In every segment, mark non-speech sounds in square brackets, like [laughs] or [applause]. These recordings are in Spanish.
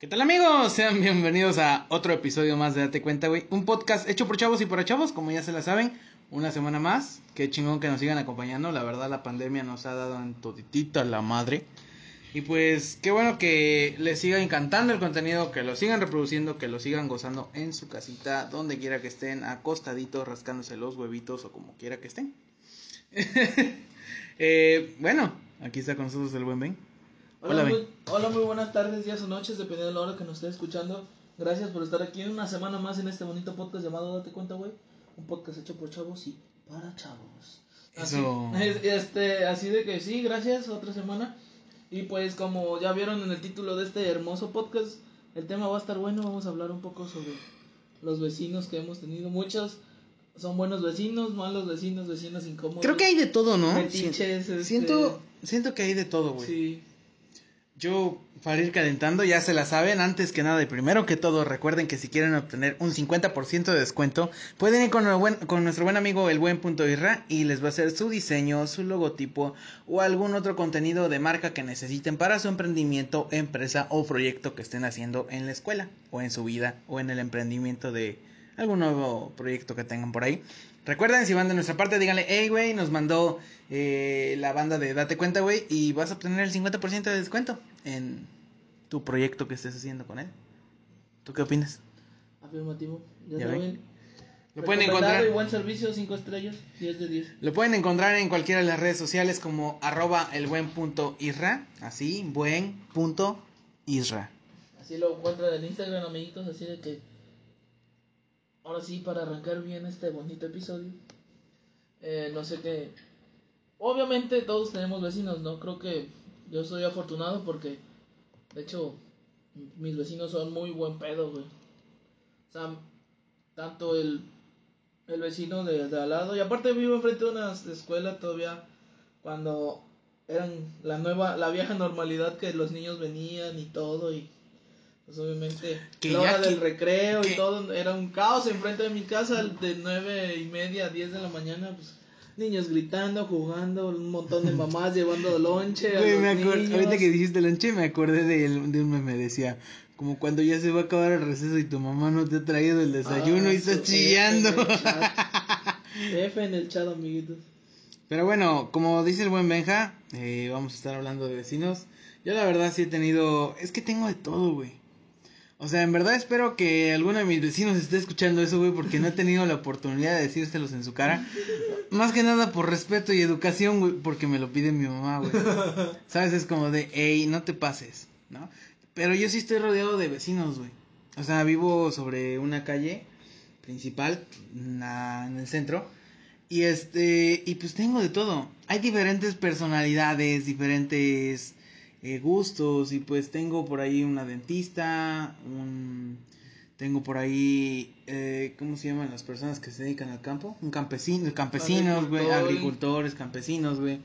¿Qué tal amigos? Sean bienvenidos a otro episodio más de Date Cuenta, güey. Un podcast hecho por chavos y para chavos, como ya se la saben. Una semana más. Qué chingón que nos sigan acompañando. La verdad la pandemia nos ha dado en toditita la madre. Y pues qué bueno que les siga encantando el contenido, que lo sigan reproduciendo, que lo sigan gozando en su casita, donde quiera que estén, acostaditos, rascándose los huevitos o como quiera que estén. [laughs] eh, bueno, aquí está con nosotros el buen Ben. Hola, muy, hola, muy buenas tardes, días o noches, dependiendo de la hora que nos esté escuchando. Gracias por estar aquí una semana más en este bonito podcast llamado Date Cuenta, güey. Un podcast hecho por chavos y para chavos. Así, [laughs] este, así de que sí, gracias, otra semana. Y pues como ya vieron en el título de este hermoso podcast, el tema va a estar bueno. Vamos a hablar un poco sobre los vecinos que hemos tenido. Muchos son buenos vecinos, malos vecinos, vecinos incómodos. Creo que hay de todo, ¿no? Este, siento, siento que hay de todo, güey. Sí. Yo, para ir calentando, ya se la saben, antes que nada y primero que todo, recuerden que si quieren obtener un 50% de descuento, pueden ir con, buen, con nuestro buen amigo el buen punto irra y les va a hacer su diseño, su logotipo o algún otro contenido de marca que necesiten para su emprendimiento, empresa o proyecto que estén haciendo en la escuela o en su vida o en el emprendimiento de algún nuevo proyecto que tengan por ahí. Recuerden, si van de nuestra parte, díganle, hey, güey, nos mandó eh, la banda de Date Cuenta, güey, y vas a obtener el 50% de descuento en tu proyecto que estés haciendo con él. ¿Tú qué opinas? Afirmativo. Ya, saben. Lo pueden encontrar. buen servicio, 5 estrellas, 10 de 10. Lo pueden encontrar en cualquiera de las redes sociales como arroba el buen punto isra, así, buen punto isra. Así lo encuentran en Instagram, amiguitos, así de que ahora sí, para arrancar bien este bonito episodio, eh, no sé qué. Obviamente todos tenemos vecinos, ¿no? Creo que yo soy afortunado porque, de hecho, mis vecinos son muy buen pedo, güey. O sea, tanto el, el vecino de, de al lado, y aparte vivo enfrente de una escuela todavía, cuando eran la nueva, la vieja normalidad que los niños venían y todo, y pues obviamente la hora del recreo y todo era un caos enfrente de mi casa de nueve y media a diez de la mañana, pues niños gritando, jugando, un montón de mamás llevando lonche. A me ahorita que dijiste lonche me acordé de, de un meme, decía, como cuando ya se va a acabar el receso y tu mamá no te ha traído el desayuno y ah, estás chillando. [laughs] F en el chat, amiguitos. Pero bueno, como dice el buen Benja, eh, vamos a estar hablando de vecinos. Yo la verdad sí he tenido, es que tengo de todo, güey. O sea, en verdad espero que alguno de mis vecinos esté escuchando eso, güey, porque no he tenido la oportunidad de decírselos en su cara. Más que nada por respeto y educación, güey, porque me lo pide mi mamá, güey. ¿Sabes? Es como de, hey, no te pases, ¿no? Pero yo sí estoy rodeado de vecinos, güey. O sea, vivo sobre una calle principal en el centro. Y este, y pues tengo de todo. Hay diferentes personalidades, diferentes eh, gustos y pues tengo por ahí una dentista, un, tengo por ahí, eh, ¿cómo se llaman las personas que se dedican al campo? Un campesino, campesinos, güey, agricultores, campesinos, güey.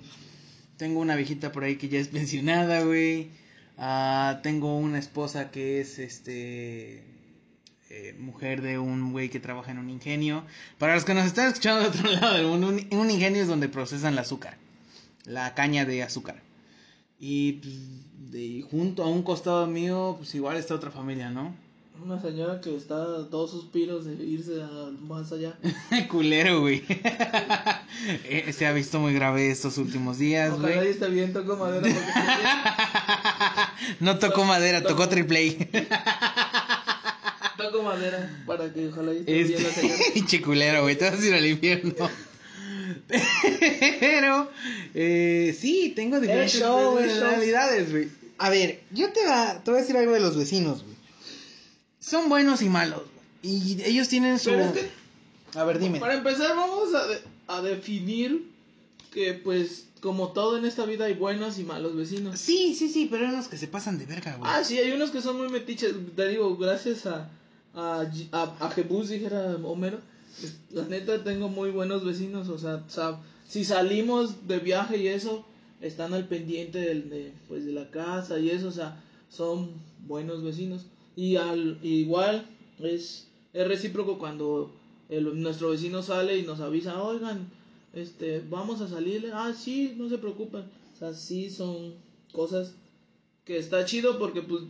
Tengo una viejita por ahí que ya es pensionada, güey. Ah, tengo una esposa que es, este, eh, mujer de un güey que trabaja en un ingenio. Para los que nos están escuchando de otro lado del mundo, un ingenio es donde procesan el azúcar, la caña de azúcar. Y pues, de, junto a un costado mío, pues igual está otra familia, ¿no? Una señora que está a dos suspiros de irse más allá. [laughs] Culero, güey. [laughs] Eh, se ha visto muy grave estos últimos días, güey. Ojalá está bien, tocó madera. [laughs] no tocó madera, tocó triple A. Tocó madera para que ojalá esté bien la señora. Pinche culero, güey, te vas a ir al infierno. [laughs] Pero, eh, sí, tengo diferentes personalidades, güey. A ver, yo te, va, te voy a decir algo de los vecinos, güey. Son buenos y malos, güey. Y ellos tienen su... a ver, dime. Para empezar, vamos a, a definir que, pues, como todo en esta vida hay buenos y malos vecinos. Sí, sí, sí, pero hay unos que se pasan de verga, güey. Ah, sí, hay unos que son muy metiches. Te digo, gracias a, a, a, a Jebus, dijera Homero la neta tengo muy buenos vecinos, o sea, si salimos de viaje y eso, están al pendiente del, de, pues, de la casa y eso, o sea, son buenos vecinos. Y al igual es, es recíproco cuando nuestro vecino sale y nos avisa, oigan, este, vamos a salir, ah, sí, no se preocupen. O sea, sí son cosas que está chido porque pues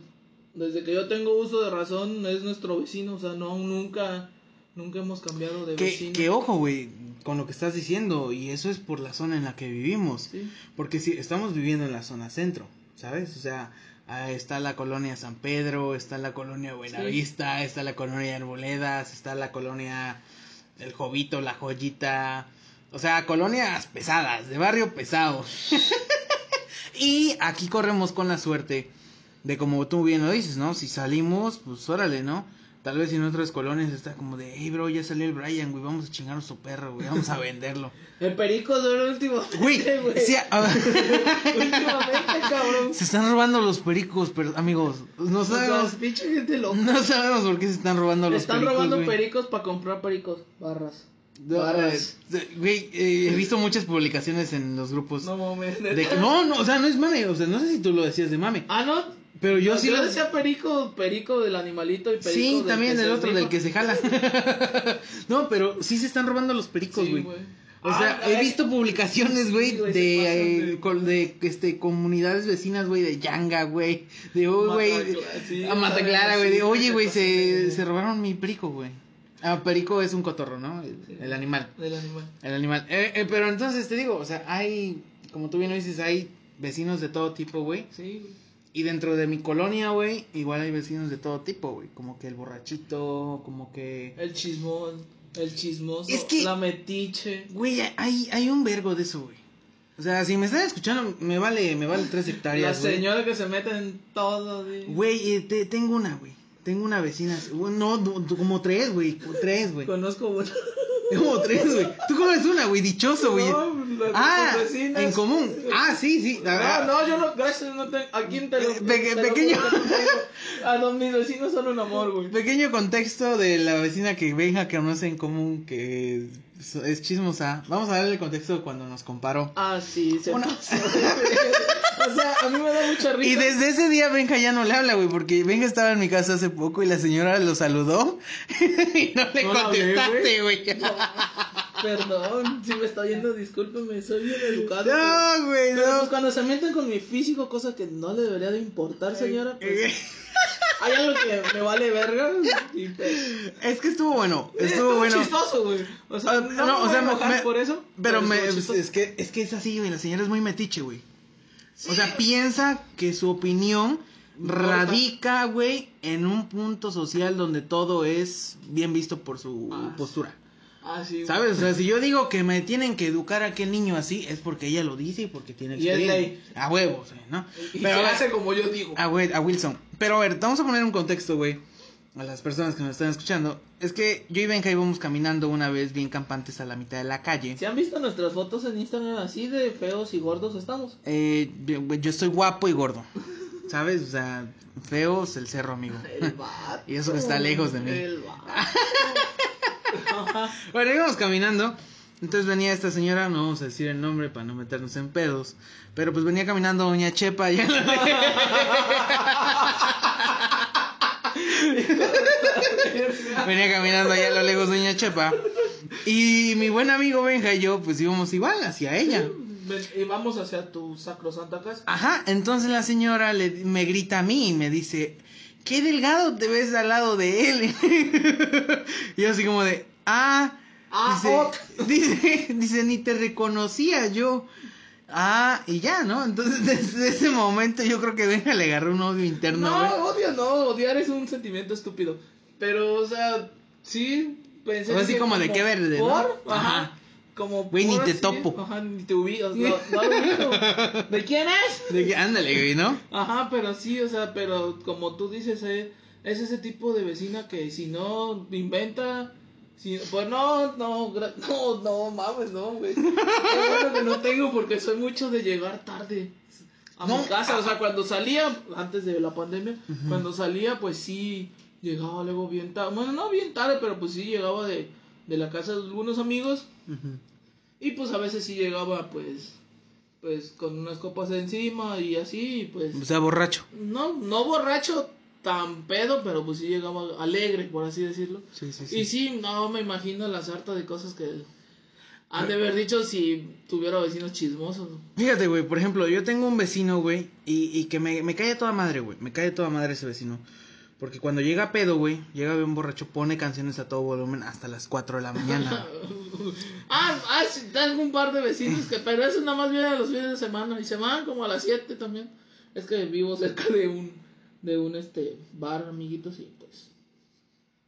desde que yo tengo uso de razón, es nuestro vecino. O sea, no, nunca, nunca hemos cambiado de Que, vecino. que ojo, güey, con lo que estás diciendo, y eso es por la zona en la que vivimos. Sí. Porque si estamos viviendo en la zona centro, ¿sabes? O sea, está la colonia San Pedro, está la colonia Buenavista, está la colonia Arboledas, está la colonia El Jovito, La Joyita. O sea, colonias pesadas, de barrio pesado. [laughs] y aquí corremos con la suerte de como tú bien lo dices, ¿no? Si salimos, pues órale, ¿no? Tal vez en otras colonias está como de, hey, bro, ya salió el Brian, güey, vamos a chingar a su perro, güey, vamos a venderlo. [laughs] El perico el último. Güey, sí, a- [laughs] [laughs] Últimamente, cabrón. se están robando los pericos, pero amigos, no sea, sabemos, pinche gente loca. no sabemos por qué se están robando los Están pericos. robando güey. pericos para comprar pericos. Barras. No, Barras. Güey, eh, he visto muchas publicaciones en los grupos No mames. de que no, no, o sea, no es mame, o sea, no sé si tú lo decías de mame, Ah, no. Pero yo Yo sí lo decía perico, perico del animalito y perico Sí, del también del otro, del que se jala. [laughs] no, pero sí se están robando los pericos, Sí, güey. güey. O sea, Ah, he visto publicaciones, güey, Sí, güey, de, eh, de- col- de, este, comunidades vecinas, güey, de Yanga, güey. De, oh, güey, sí, a Mataclara, güey. sí, De, oye, güey, se, se robaron mi perico, güey. Ah, perico es un cotorro, ¿no? El, Sí. el animal. Del animal. El animal. Eh, eh, pero entonces te digo, o sea, hay, como tú bien lo dices, hay vecinos de todo tipo, güey. Sí, güey. Y dentro de mi colonia, güey, igual hay vecinos de todo tipo, güey. Como que el borrachito, como que... El chismón, el chismoso, Es que- la metiche. Güey, hay, hay un vergo de eso, güey. O sea, si me están escuchando, me vale, me vale tres La hectáreas, güey. señora que se mete en todo. güey. Güey, eh, te- tengo una, güey. Tengo una vecina, no, como tres, güey, tres, güey. Conozco una. Como tres, güey. Tú comes una, güey, dichoso, güey. No, ah, vecinas. en común. Ah, sí, sí. No, no, yo no, gracias, no tengo. ¿A quién te lo Eh, peque- te lo pequeño. tengo. [laughs] A los mis vecinos son un amor, güey. Pequeño contexto de la vecina que venga que conoce en común, que es, es chismosa. Vamos a darle el contexto cuando nos comparó. Ah, sí, se Una- pasó. [laughs] o sea, a mí me da mucha risa. Y desde ese día Benja ya no le habla, güey, porque Benja estaba en mi casa hace poco y la señora lo saludó [laughs] y no le No contestaste, güey. Perdón, si me está oyendo, discúlpeme, soy bien educado. No, güey, pero, pues no. cuando se meten con mi físico, cosa que no le debería de importar, señora, pues Eh, hay algo que me vale verga. Y, pues, Es que estuvo bueno, estuvo estuvo bueno. chistoso, güey. O sea, Ah, no, no, o sea, me por eso. Pero me, es que es que es así, güey, la señora es muy metiche, güey. O sea, piensa que su opinión radica, güey, en un punto social donde todo es bien visto por su Ah, postura. Ah, sí. ¿Sabes? O sea, si yo digo que me tienen que educar a aquel niño así, es porque ella lo dice y porque tiene Y es experiencia. ley. A huevos, ¿no? Y Pero ver, hace como yo digo. a, güey, a Wilson. Pero a ver, vamos a poner un contexto, güey. A las personas que nos están escuchando. Es que yo y Benja íbamos caminando una vez bien campantes a la mitad de la calle. ¿Se han visto nuestras fotos en Instagram así de feos y gordos estamos? Eh, yo, yo estoy guapo y gordo. ¿Sabes? O sea, feo es el cerro, amigo. El vato. [laughs] Y eso que está lejos de mí. El vato. [laughs] [laughs] Bueno, íbamos caminando. Entonces venía esta señora, no vamos a decir el nombre para no meternos en pedos. Pero pues venía caminando Doña Chepa [laughs] la- [laughs] Venía caminando allá a lo lejos Doña Chepa. Y mi buen amigo Benja y yo, pues íbamos igual hacia ella. Y vamos hacia tu sacrosanta casa. Ajá, entonces la señora le, me grita a mí y me dice, qué delgado te ves al lado de él. [laughs] y yo así como de, ah, Ah, dice, [laughs] dice, dice, ni te reconocía yo. Ah, y ya, ¿no? Entonces [laughs] desde ese momento yo creo que Benja le agarró un odio interno, No, güey. odio no, odiar es un sentimiento estúpido. Pero, o sea, sí, pensé O así que como de qué verde, ¿no? ¿Por? Ajá. Ajá. Como Güey, ni te topo. Ajá, ni te ubicas. No, no lo ubico. ¿De quién es? De que, ándale, güey, ¿no? Ajá, pero sí, o sea, pero como tú dices, eh, es ese tipo de vecina que si no inventa, si, pues no, no, [laughs] no, no, mames, no, güey. Qué bueno que no tengo porque soy mucho de llegar tarde a No, mi casa, o sea, cuando salía, antes de la pandemia, cuando salía, pues sí, llegaba luego bien tarde, bueno, no bien tarde, pero pues sí llegaba de, de la casa de algunos amigos y pues a veces sí llegaba, pues, pues con unas copas encima y así, pues... O sea, borracho. No, no borracho tan pedo, pero pues sí llegaba alegre, por así decirlo. Sí, sí, Y sí, no me imagino la sarta de cosas que Han de haber dicho si tuviera vecinos chismosos. Fíjate, güey, por ejemplo, yo tengo un vecino, güey, y, y que me, me cae toda madre, güey. Me cae toda madre ese vecino. Porque cuando llega pedo, güey, llega bien borracho, pone canciones a todo volumen hasta las 4 de la mañana. [laughs] ah, ah, tengo un par de vecinos que, pero eso nada más viene a los fines de semana y se van como a las 7 también. Es que vivo cerca de un, de un este bar, amiguitos, y pues.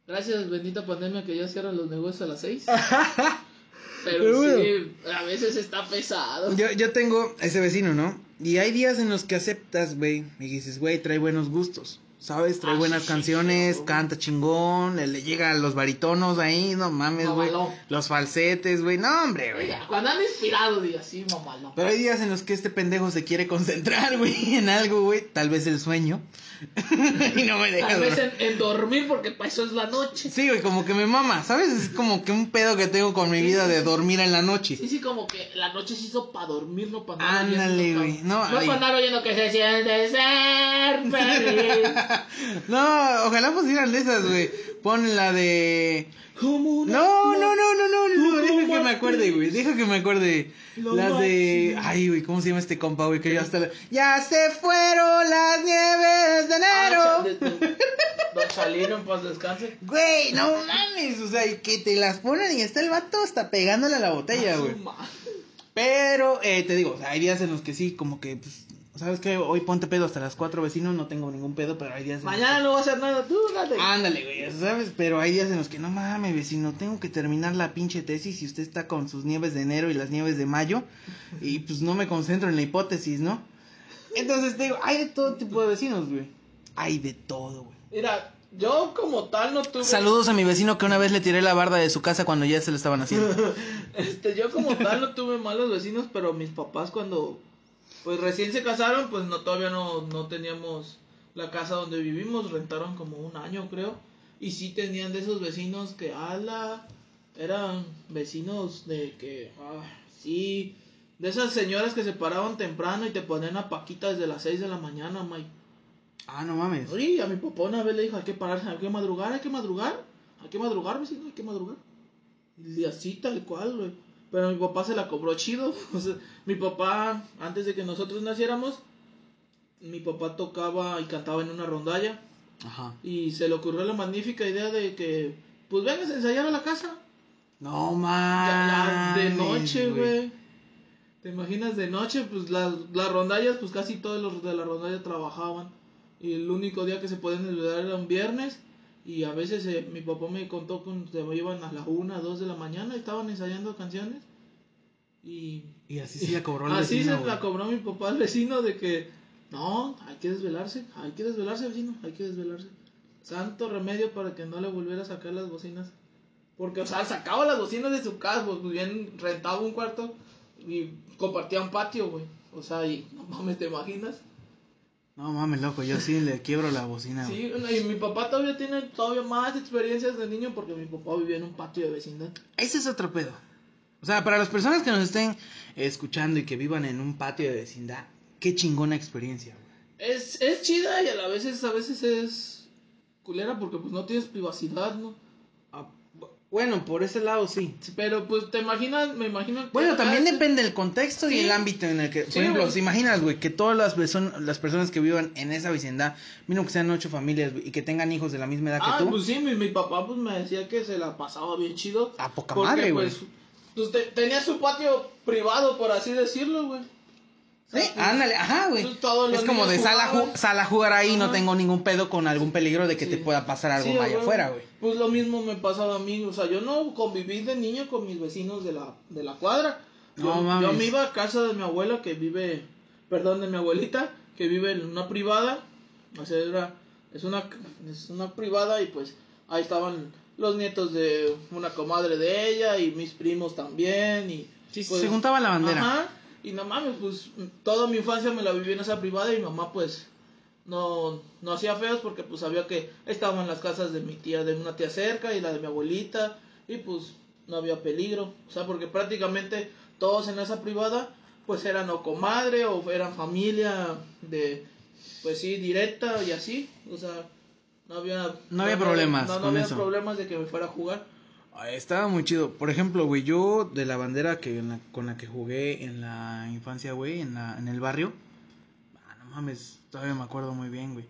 Gracias, bendita pandemia, que ya cierran los negocios a las 6. [laughs] Pero, Pero bueno. sí, a veces está pesado. Yo, yo tengo ese vecino, ¿no? Y hay días en los que aceptas, güey, y dices, güey, trae buenos gustos. ¿Sabes? Trae Ah, buenas sí, canciones, sí, canta chingón, le, le llega a los baritonos ahí, no mames, güey. Mamalón. Los falsetes, güey, no, hombre, güey. Cuando han inspirado, diga, sí, mamá, no. Pero hay días en los que este pendejo se quiere concentrar, [laughs] güey, en algo, güey. Tal vez el sueño. [laughs] y no me deja dormir. en, en dormir, porque para eso es la noche. Sí, güey, como que me mama, ¿sabes? Es como que un pedo que tengo con mi vida de dormir en la noche. Sí, sí, como que la noche se hizo para dormir, no para Ándale, güey, no, No, para andar oyendo que se siente ser feliz. [laughs] No, ojalá pusieran de esas, güey. Pon la de. Como una No, no, no, no, no, no, deja que me acuerde, güey. Deja que me acuerde. Las de. Ay, güey, ¿cómo se llama este compa, güey? Que yo hasta. la- Ya se fueron las nieves de Ah, enero. de- [laughs] de- Chalino, en paz descanse. Güey, no mames. O sea, y que te las ponen y está el vato hasta pegándole a la botella, Ah, güey. Pero, eh, te digo, o sea, hay días en los que sí, como que, pues. ¿Sabes qué? Hoy ponte pedo hasta las cuatro vecinos, no tengo ningún pedo, pero hay días en Mañana no va a hacer nada, tú, dale. Ándale, güey, ¿sabes? Pero hay días en los que no mames, vecino, tengo que terminar la pinche tesis y usted está con sus nieves de enero y las nieves de mayo y pues no me concentro en la hipótesis, ¿no? Entonces te digo, hay de todo tipo de vecinos, güey. Hay de todo, güey. Mira, yo como tal no tuve. Saludos a mi vecino que una vez le tiré la barda de su casa cuando ya se lo estaban haciendo. [laughs] Este, yo como tal no tuve malos vecinos, pero mis papás cuando pues recién se casaron, pues no todavía no, no teníamos la casa donde vivimos, rentaron como un año creo, y sí tenían de esos vecinos que ala eran vecinos de que ah, sí, de esas señoras que se paraban temprano y te ponían a paquita desde las 6 de la mañana, Mike. Ah, no mames. Oye, a mi papá una vez le dijo, hay que pararse, hay que madrugar, hay que madrugar, hay que madrugar, vecino, hay que madrugar. Y así tal cual, güey. Pero mi papá se la cobró chido. [laughs] O sea, mi papá, antes de que nosotros naciéramos, mi papá tocaba y cantaba en una rondalla. Ajá. Y se le ocurrió la magnífica idea de que, pues vengas a ensayar a la casa. No ya de noche, güey. ¿Te imaginas de noche? Pues las, las rondallas, pues casi todos los de la rondalla trabajaban. Y el único día que se podían olvidar era un viernes. Y a veces eh, mi papá me contó que se iban a las 1, 2 de la mañana y estaban ensayando canciones. Y Y así sí la cobró el [laughs] así vecino, se güey. la cobró mi papá al vecino de que no, hay que desvelarse, hay que desvelarse, vecino, hay que desvelarse. Santo remedio para que no le volviera a sacar las bocinas. Porque, o sea, sacaba las bocinas de su casa, pues bien rentaba un cuarto y compartía un patio, güey. O sea, y no mames, ¿te imaginas? No mames, loco, yo sí le quiebro la bocina, güey. Sí, y mi papá todavía tiene todavía más experiencias de niño porque mi papá vivía en un patio de vecindad. Ese es otro pedo. O sea, para las personas que nos estén escuchando y que vivan en un patio de vecindad, qué chingona experiencia, güey. Es, es chida y a la vez es, a veces es culera porque pues no tienes privacidad, ¿no? Ah, bu- bueno, por ese lado sí. Pero pues te imaginas, me imagino que... Bueno, también Ah, depende del contexto y el ámbito en el que, por Sí, ejemplo, imaginas, güey, que todas las, beson- las personas que vivan en esa vecindad, mínimo que sean ocho familias güey, y que tengan hijos de la misma edad Ah, que tú, pues sí, mi, mi papá pues me decía que se la pasaba bien chido. a poca porque, madre, güey. pues, pues, te- tenía su patio privado, por así decirlo, güey. Sí, ándale, ajá, güey. Es como de ju- sala a jugar ahí, no tengo ningún pedo con algún peligro de que te pueda pasar algo Sí, allá afuera, güey. Pues lo mismo me pasaba a mí, o sea, yo no conviví de niño con mis vecinos de la, de la cuadra. Yo, No mames. yo me iba a casa de mi abuela que vive, perdón, de mi abuelita, que vive en una privada, o sea, era, es una, es una privada y pues ahí estaban los nietos de una comadre de ella y mis primos también y Sí, pues, se juntaba la bandera. Ajá, y no mames, pues toda mi infancia me la viví en esa privada y mi mamá pues no, no hacía feos porque pues sabía que estaban las casas de mi tía, de una tía cerca y la de mi abuelita y pues no había peligro, o sea, porque prácticamente todos en esa privada pues eran o comadre o eran familia de pues sí, directa y así, o sea, no había No había problemas no, no con había eso. problemas de que me fuera a jugar. Ay, Estaba muy chido. Por ejemplo, güey, yo de la bandera que en la- con la que jugué en la infancia, güey, en, la, en el barrio. Ah, no mames, todavía me acuerdo muy bien, güey.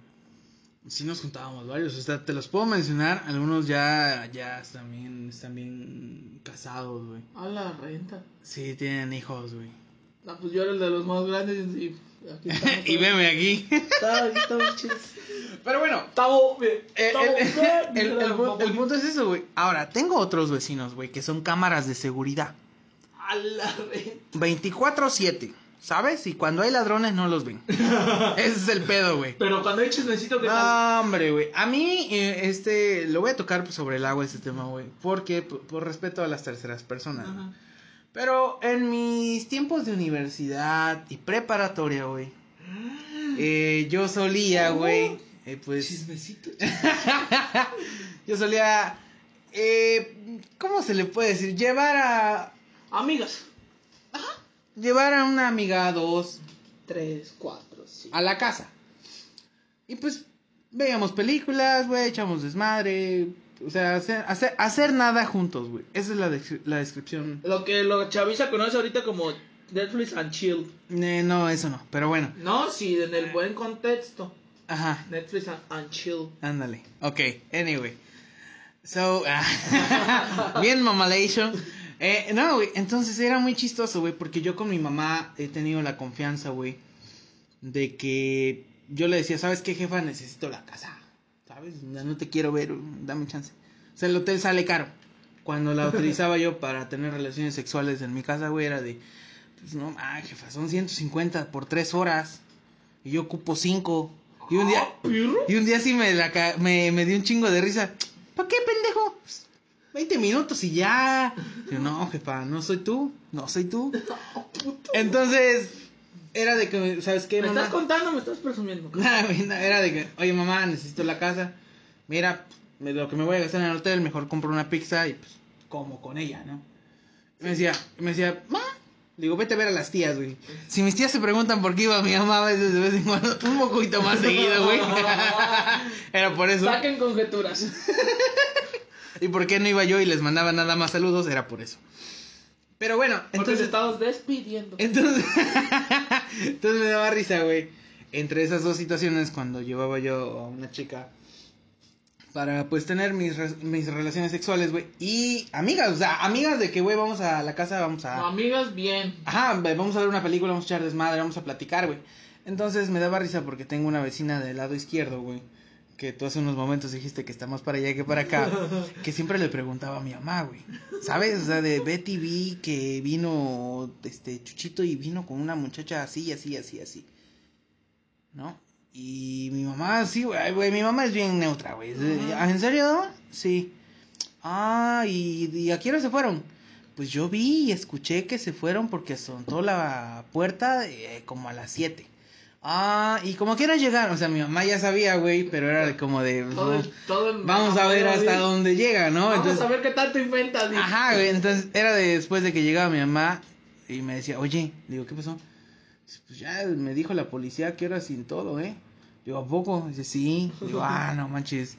Sí nos juntábamos varios, o sea, te los puedo mencionar, algunos ya, ya están bien, están bien casados, güey. A la renta. Sí, tienen hijos, güey. No, pues yo era el de los más grandes y aquí estamos. [laughs] y veme aquí. Estamos. Pero bueno, Estamos bien. el, Estamos el- bien. el- el Mira, pu- el mamá. punto es eso, güey. Ahora, tengo otros vecinos, güey, que son cámaras de seguridad. A la renta. 24-7, ¿sabes? Y cuando hay ladrones no los ven. [laughs] Ese es el pedo, güey. Pero cuando hay chismecito que. No, hombre, güey. A mí, eh, este, lo voy a tocar sobre el agua este tema, güey. Porque, por, por respeto a las terceras personas. Ajá. Pero en mis tiempos de universidad y preparatoria, güey. eh, yo solía, güey. eh, pues. [laughs] Chismecito. yo solía. Eh, ¿Cómo se le puede decir? Llevar a. Amigas. Llevar a una amiga dos Tres, cuatro, cinco. a la casa. Y pues veíamos películas, güey, echamos desmadre. O sea, hacer, hacer, hacer nada juntos, güey. Esa es la, la descripción. Lo que lo Chavisa conoce ahorita como Netflix and Chill. Eh, no, eso no. Pero bueno. No, sí, en el buen contexto. Ajá. Netflix and, and Chill. Ándale. Ok, anyway. So, ah, [laughs] bien mamalation. Eh, no, güey, entonces era muy chistoso, güey, porque yo con mi mamá he tenido la confianza, güey, de que yo le decía, ¿sabes qué, jefa? Necesito la casa, ¿sabes? No te quiero ver, dame chance. O sea, el hotel sale caro. Cuando la [laughs] utilizaba yo para tener relaciones sexuales en mi casa, güey, era de, pues no, ah, jefa, son 150 por 3 horas. Y yo ocupo 5. Y un día, Ah, y un día sí me, la me, me dio un chingo de risa. ¿Para qué, pendejo? Pues, 20 minutos y ya. Yo, no, jefa, no soy tú. No soy tú. [laughs] Entonces, era de que, ¿sabes qué, ¿Me mamá? estás contando me estás presumiendo? [laughs] Era de que, oye, mamá, necesito la casa. Mira, lo que me voy a gastar en el hotel, mejor compro una pizza y pues como con ella, ¿no? Y me decía, me decía, ma, digo, vete a ver a las tías, güey. Si mis tías se preguntan por qué iba mi mamá a veces de vez en cuando, [laughs] un poquito más seguido, güey. [laughs] Era por eso. Saquen conjeturas. Y por qué no iba yo y les mandaba nada más saludos, era por eso. Pero bueno, Entonces te entonces... estamos despidiendo. Entonces, entonces me daba risa, güey. Entre esas dos situaciones, cuando llevaba yo a una chica para pues tener mis, re- mis relaciones sexuales, güey. Y amigas, o sea, amigas de que, güey, vamos a la casa, vamos a... No, amigas, bien. Ajá, vamos a ver una película, vamos a echar desmadre, vamos a platicar, güey. Entonces me daba risa porque tengo una vecina del lado izquierdo, güey. Que tú hace unos momentos dijiste que está más para allá que para acá. [laughs] que siempre le preguntaba a mi mamá, güey. ¿Sabes? O sea, de Betty vi que vino este Chuchito y vino con una muchacha así, así, así, así. ¿No? Y mi mamá, sí, güey, güey, mi mamá es bien neutra, güey. ¿Ah, ¿En serio? Sí. Ah, ¿y, y a qué hora se fueron? Pues yo vi y escuché que se fueron porque sonó la puerta eh, como a las 7. Ah, y como quieran llegar, o sea, mi mamá ya sabía, güey, pero era como de... Todo, el- todo el- Vamos a ver hasta Vamos dónde llega, ¿no? Entonces, a ver qué tanto inventas. dice. Ajá, güey, entonces era de después de que llegaba mi mamá y me decía, oye, digo, ¿qué pasó? Dice, Pues ya me dijo la policía que era sin todo, ¿eh? Digo, ¿a poco? Dice, sí. Digo, ah, no manches.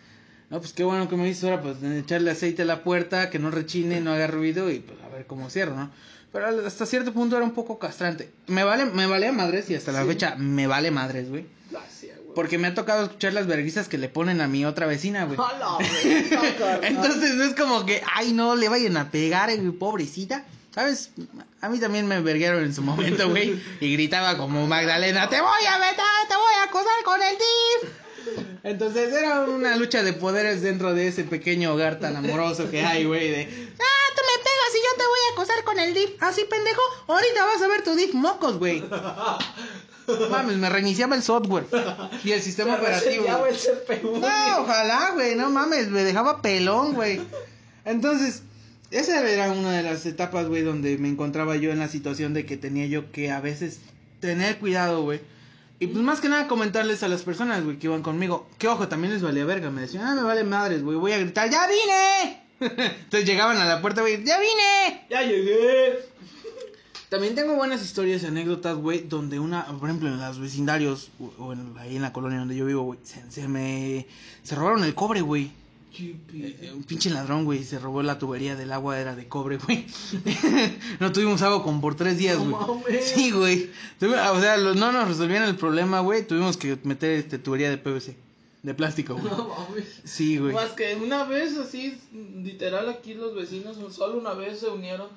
No, pues qué bueno que me dices ahora, pues echarle aceite a la puerta, que no rechine, no haga ruido y pues a ver cómo cierro, ¿no? Pero hasta cierto punto era un poco castrante. Me vale, me vale madres y hasta la Sí. fecha me vale madres, güey. Gracias, güey. Porque me ha tocado escuchar las verguizas que le ponen a mi otra vecina, güey. A. [laughs] Entonces no es como que, ay, no, le vayan a pegar, eh, pobrecita. ¿Sabes? A mí también me vergueron en su momento, güey. Y gritaba como Magdalena, te voy a meter, te voy a acosar con el DIF. Entonces era una lucha de poderes dentro de ese pequeño hogar tan amoroso que hay, güey. De, ah, tú me pegas y yo te voy a acosar con el DIF. Así, pendejo, ahorita vas a ver tu DIF mocos, güey. [laughs] Mames, me reiniciaba el software y el sistema Se operativo. el CPU. No, ojalá, güey, no mames, me dejaba pelón, güey. Entonces, esa era una de las etapas, güey, donde me encontraba yo en la situación de que tenía yo que a veces tener cuidado, güey. Y pues más que nada comentarles a las personas, güey, que iban conmigo. Que ojo, también les valía verga. Me decían, ah, me vale madres, güey, voy a gritar, ¡ya vine! Entonces llegaban a la puerta, güey, ¡ya vine! Ya llegué. También tengo buenas historias y anécdotas, güey, donde una, por ejemplo, en los vecindarios, o- en- ahí en la colonia donde yo vivo, güey, se, se me, se robaron el cobre, güey. Eh, un pinche ladrón, güey, se robó la tubería del agua, era de cobre, güey. [laughs] no tuvimos agua como por tres días, güey. sí, güey. O sea, no nos resolvieron el problema, güey. Tuvimos que meter este, tubería de PVC. De plástico, güey. [laughs] No mames. Sí, güey. Más que una vez así, literal aquí los vecinos, solo una vez se unieron.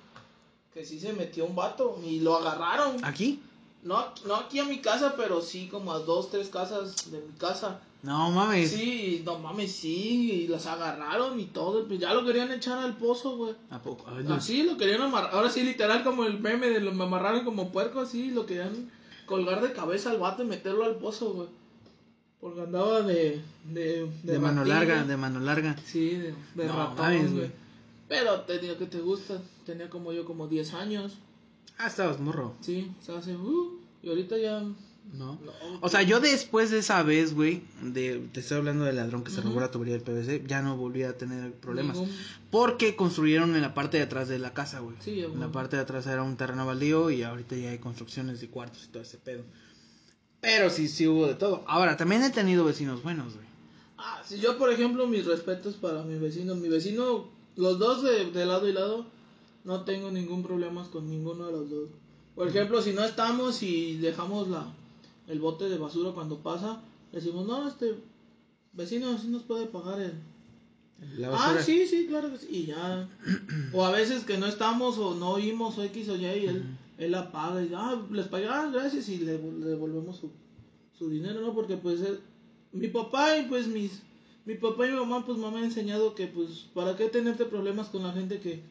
Que sí se metió un vato y lo agarraron. ¿Aquí? No, no aquí a mi casa, pero sí como a dos, tres casas de mi casa. No mames. Sí, no mames, sí, y las agarraron y todo, pues ya lo querían echar al pozo, güey. ¿A poco? Así lo querían amarrar, ahora sí, literal como el meme de lo me amarraron como puerco, así, lo querían colgar de cabeza al vato y meterlo al pozo, güey. Porque andaba de... De, de, mano larga, de mano larga. Sí, de, de ratón, güey. Pero tenía que te gusta, tenía como yo como 10 años. Ah, estabas morro. Sí, estaba así, uh, y ahorita ya no. O sea, yo después de esa vez, güey, de, te estoy hablando del ladrón que se robó la tubería del PVC, ya no volví a tener problemas. Porque construyeron en la parte de atrás de la casa, güey. Sí, en la parte de atrás era un terreno baldío y ahorita ya hay construcciones de cuartos y todo ese pedo. Pero sí, sí hubo de todo. Ahora, también he tenido vecinos buenos, güey. Ah, si yo, por ejemplo, mis respetos para mi vecino. Mi vecino, los dos de, de lado y lado, no tengo ningún problema con ninguno de los dos. Por ejemplo, si no estamos y dejamos la, el bote de basura cuando pasa, decimos, no, este vecino sí nos puede pagar el... Ah, sí, sí, claro que sí. Y ya. o a veces que no estamos o no oímos o X o Y y él, él la paga y ah, les paga, gracias y le, devolvemos su, su dinero, ¿no? Porque pues mi papá y pues mis... Mi papá y mi mamá pues me han enseñado que pues para qué tenerte problemas con la gente que,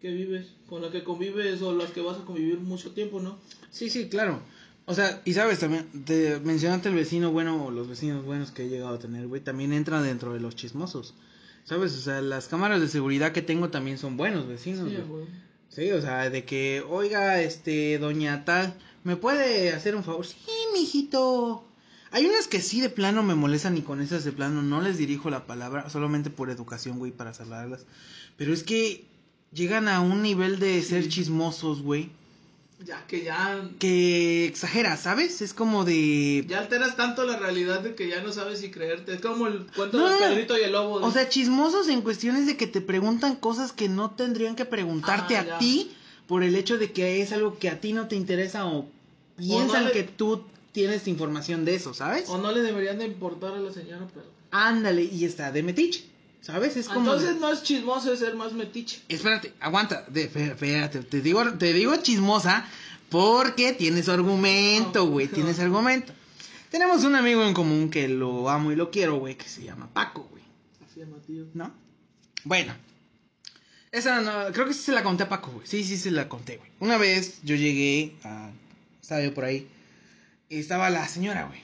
que vives, con la que convives o las que vas a convivir mucho tiempo, ¿no? Sí, sí, claro. O sea, y sabes también, te mencionaste el vecino bueno o los vecinos buenos que he llegado a tener, güey, también entran dentro de los chismosos. ¿Sabes? O sea, las cámaras de seguridad que tengo también son buenos vecinos, sí, güey. Sí, o sea, de que, oiga, este, doña tal, ¿me puede hacer un favor? Sí, mijito. Hay unas que sí de plano me molestan y con esas de plano no les dirijo la palabra, solamente por educación, güey, para saludarlas. Pero es que llegan a un nivel de ser chismosos, güey ya que ya. Que exagera, ¿sabes? Es como de. Ya alteras tanto la realidad de que ya no sabes si creerte. Es como el cuento del Pedrito y el lobo. O sea, chismosos en cuestiones de que te preguntan cosas que no tendrían que preguntarte ah, a ti por el hecho de que es algo que a ti no te interesa o piensan que tú tienes información de eso, ¿sabes? O no le deberían de importar a la señora, pero. Ándale, y está de metiche. ¿Sabes? Es como. Entonces no es chismoso, es ser más metiche. Espérate, aguanta. De, espérate, te digo, te digo chismosa porque tienes argumento, güey. tienes argumento. Tenemos un amigo en común que lo amo y lo quiero, güey, que se llama Paco, güey. Así llama, tío. ¿No? Bueno. Esa no, creo que sí se la conté a Paco, güey. Sí, sí se la conté, güey. Una vez yo llegué a. Estaba yo por ahí. Y estaba la señora, güey.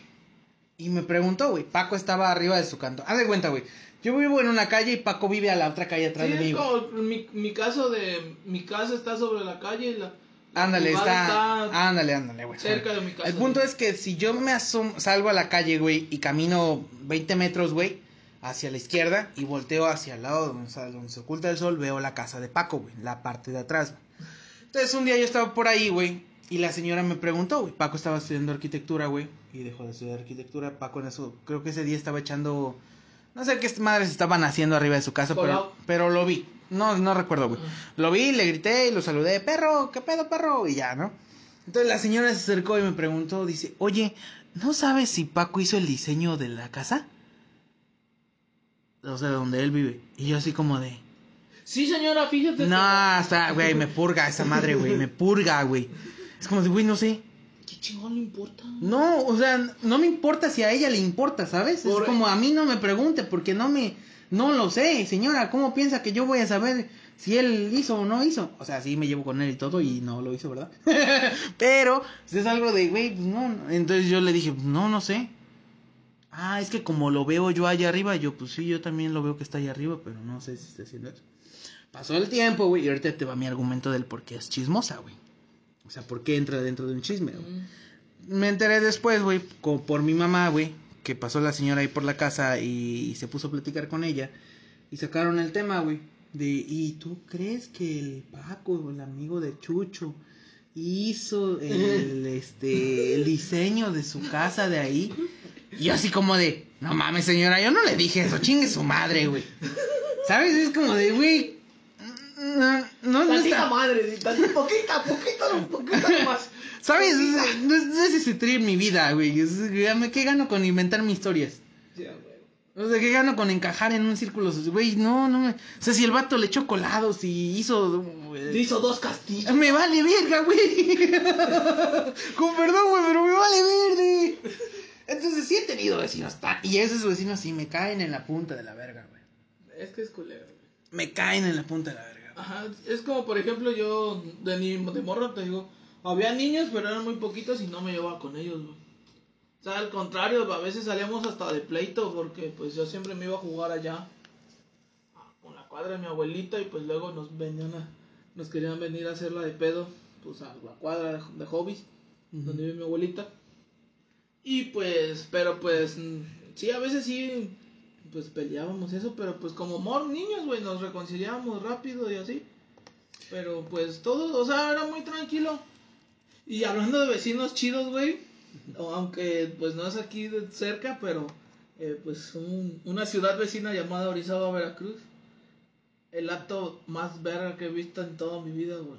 Y me preguntó, güey. Paco estaba arriba de su canto. Haz de cuenta, güey. Yo vivo en una calle y Paco vive a la otra calle atrás de mí. mi, mi caso de mi casa está sobre la calle y la Ándale, está, ándale, ándale, güey. Cerca de mi casa. El punto es que si yo me salgo a la calle, güey, y camino 20 metros, güey, hacia la izquierda y volteo hacia el lado donde, donde se oculta el sol, veo la casa de Paco, güey, la parte de atrás. Entonces un día yo estaba por ahí, güey, y la señora me preguntó, güey, Paco estaba estudiando arquitectura, güey, y dejó de estudiar arquitectura. Paco en eso, creo que ese día estaba echando no sé qué madres estaban haciendo arriba de su casa, pero, pero lo vi. No, no recuerdo, güey. Lo vi, le grité y lo saludé, perro, ¿qué pedo, perro? Y ya, ¿no? Entonces la señora se acercó y me preguntó, dice, oye, ¿no sabes si Paco hizo el diseño de la casa? O sea, donde él vive. Y yo así como de... Sí, señora, fíjate. No, hasta, güey, me purga esa madre, güey, me purga, güey. Es como de, güey, no sé. ¿Qué chingón le importa? No, o sea, no me importa si a ella le importa, ¿sabes? Es como a mí no me pregunte porque no me, no lo sé, señora, ¿cómo piensa que yo voy a saber si él hizo o no hizo? O sea, sí me llevo con él y todo y no lo hizo, ¿verdad? [laughs] Pero es algo de, güey, pues no, entonces yo le dije, no, no sé. Ah, es que como lo veo yo allá arriba, yo pues sí, yo también lo veo que está allá arriba, pero no sé si está haciendo eso. Pasó el tiempo, güey, y ahorita te va mi argumento del por qué es chismosa, güey. O sea, ¿por qué entra dentro de un chisme? Me enteré después, güey, por mi mamá, güey, que pasó la señora ahí por la casa y, se puso a platicar con ella. Y sacaron el tema, güey. De, ¿y tú crees que el Paco, el amigo de Chucho, hizo el, [laughs] este, el diseño de su casa de ahí? Y así como de, No mames, señora, yo no le dije eso, chingue su madre, güey. ¿Sabes? Es como de, güey. No, no, no está. madre, poquita, poquita, poquita [laughs] nomás. ¿Sabes? No, es- ese mi vida, güey. ¿Qué gano con inventar mis historias? Ya, güey. O sea, ¿qué gano con encajar en un círculo? Güey, no, no me... O sea, si el vato le echó colados y hizo... eh, Hizo dos castillos. Me vale verga, güey. [laughs] Con perdón, güey, pero me vale verde. Entonces sí he tenido vecinos tan... Y esos vecinos sí me caen en la punta de la verga, güey. Es que es culero, güey. Me caen en la punta de la verga. Ajá, es como por ejemplo yo de, ni, de morro te digo, había niños pero eran muy poquitos y no me llevaba con ellos, güey. O sea, al contrario, a veces salíamos hasta de pleito porque pues yo siempre me iba a jugar allá con la cuadra de mi abuelita y pues luego nos venían a, nos querían venir a hacerla de pedo, pues a la cuadra de, de hobbies, donde vive mi abuelita. Y pues, pero pues, sí, a veces sí, pues peleábamos eso, pero pues como mor niños, güey, nos reconciliábamos rápido y así. Pero pues todo, o sea, era muy tranquilo. Y hablando de vecinos chidos, güey, aunque pues no es aquí de cerca, pero eh, pues un- una ciudad vecina llamada Orizaba, Veracruz. El acto más verga que he visto en toda mi vida, güey.